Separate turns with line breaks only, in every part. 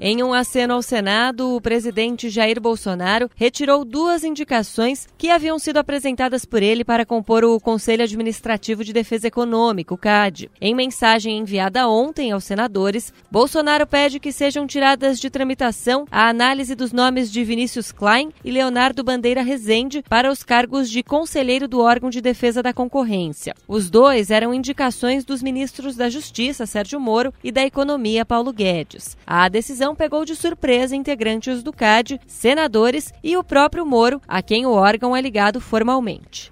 Em um aceno ao Senado, o presidente Jair Bolsonaro retirou duas indicações que haviam sido apresentadas por ele para compor o Conselho Administrativo de Defesa Econômica, o CAD. Em mensagem enviada ontem aos senadores, Bolsonaro pede que sejam tiradas de tramitação a análise dos nomes de Vinícius Klein e Leonardo Bandeira Rezende para os cargos de conselheiro do órgão de defesa da concorrência. Os dois eram indicações dos ministros da Justiça, Sérgio Moro, e da Economia, Paulo Guedes. A decisão pegou de surpresa integrantes do CAD, senadores e o próprio Moro, a quem o órgão é ligado formalmente.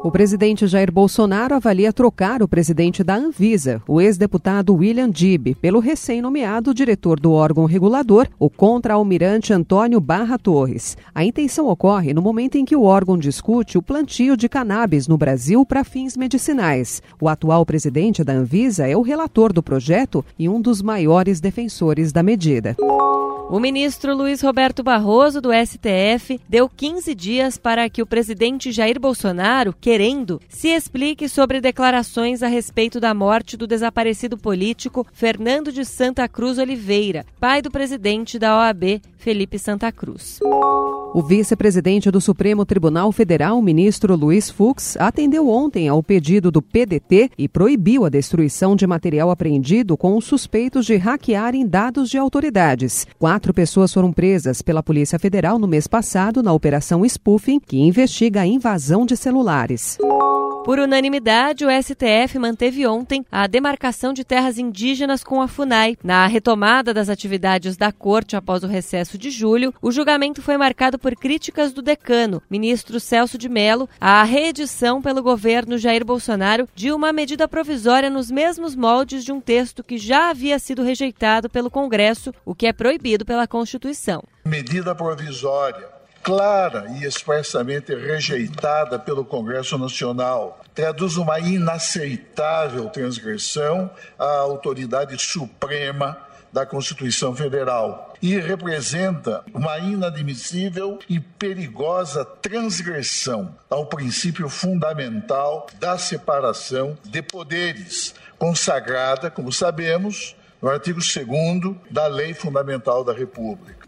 O presidente Jair Bolsonaro avalia trocar o presidente da Anvisa, o ex-deputado William Dib, pelo recém-nomeado diretor do órgão regulador, o contra-almirante Antônio Barra Torres. A intenção ocorre no momento em que o órgão discute o plantio de cannabis no Brasil para fins medicinais. O atual presidente da Anvisa é o relator do projeto e um dos maiores defensores da medida.
O ministro Luiz Roberto Barroso, do STF, deu 15 dias para que o presidente Jair Bolsonaro, querendo, se explique sobre declarações a respeito da morte do desaparecido político Fernando de Santa Cruz Oliveira, pai do presidente da OAB, Felipe Santa Cruz.
O vice-presidente do Supremo Tribunal Federal, ministro Luiz Fux, atendeu ontem ao pedido do PDT e proibiu a destruição de material apreendido com os suspeitos de hackearem dados de autoridades. Quatro pessoas foram presas pela Polícia Federal no mês passado na Operação Spoofing, que investiga a invasão de celulares.
Por unanimidade, o STF manteve ontem a demarcação de terras indígenas com a FUNAI. Na retomada das atividades da corte após o recesso de julho, o julgamento foi marcado por críticas do decano, ministro Celso de Mello, à reedição pelo governo Jair Bolsonaro de uma medida provisória nos mesmos moldes de um texto que já havia sido rejeitado pelo Congresso, o que é proibido pela Constituição.
Medida provisória clara e expressamente rejeitada pelo Congresso Nacional. Traduz uma inaceitável transgressão à autoridade suprema da Constituição Federal e representa uma inadmissível e perigosa transgressão ao princípio fundamental da separação de poderes, consagrada, como sabemos, no artigo 2 da Lei Fundamental da República.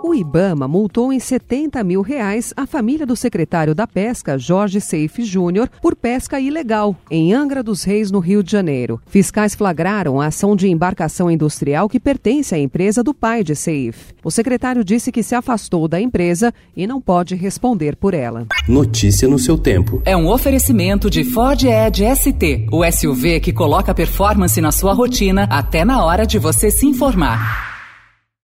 O Ibama multou em 70 mil reais a família do secretário da Pesca, Jorge Seife Júnior, por pesca ilegal, em Angra dos Reis, no Rio de Janeiro. Fiscais flagraram a ação de embarcação industrial que pertence à empresa do pai de Seif. O secretário disse que se afastou da empresa e não pode responder por ela.
Notícia no seu tempo.
É um oferecimento de Ford Edge ST, o SUV que coloca performance na sua rotina até na hora de você se informar.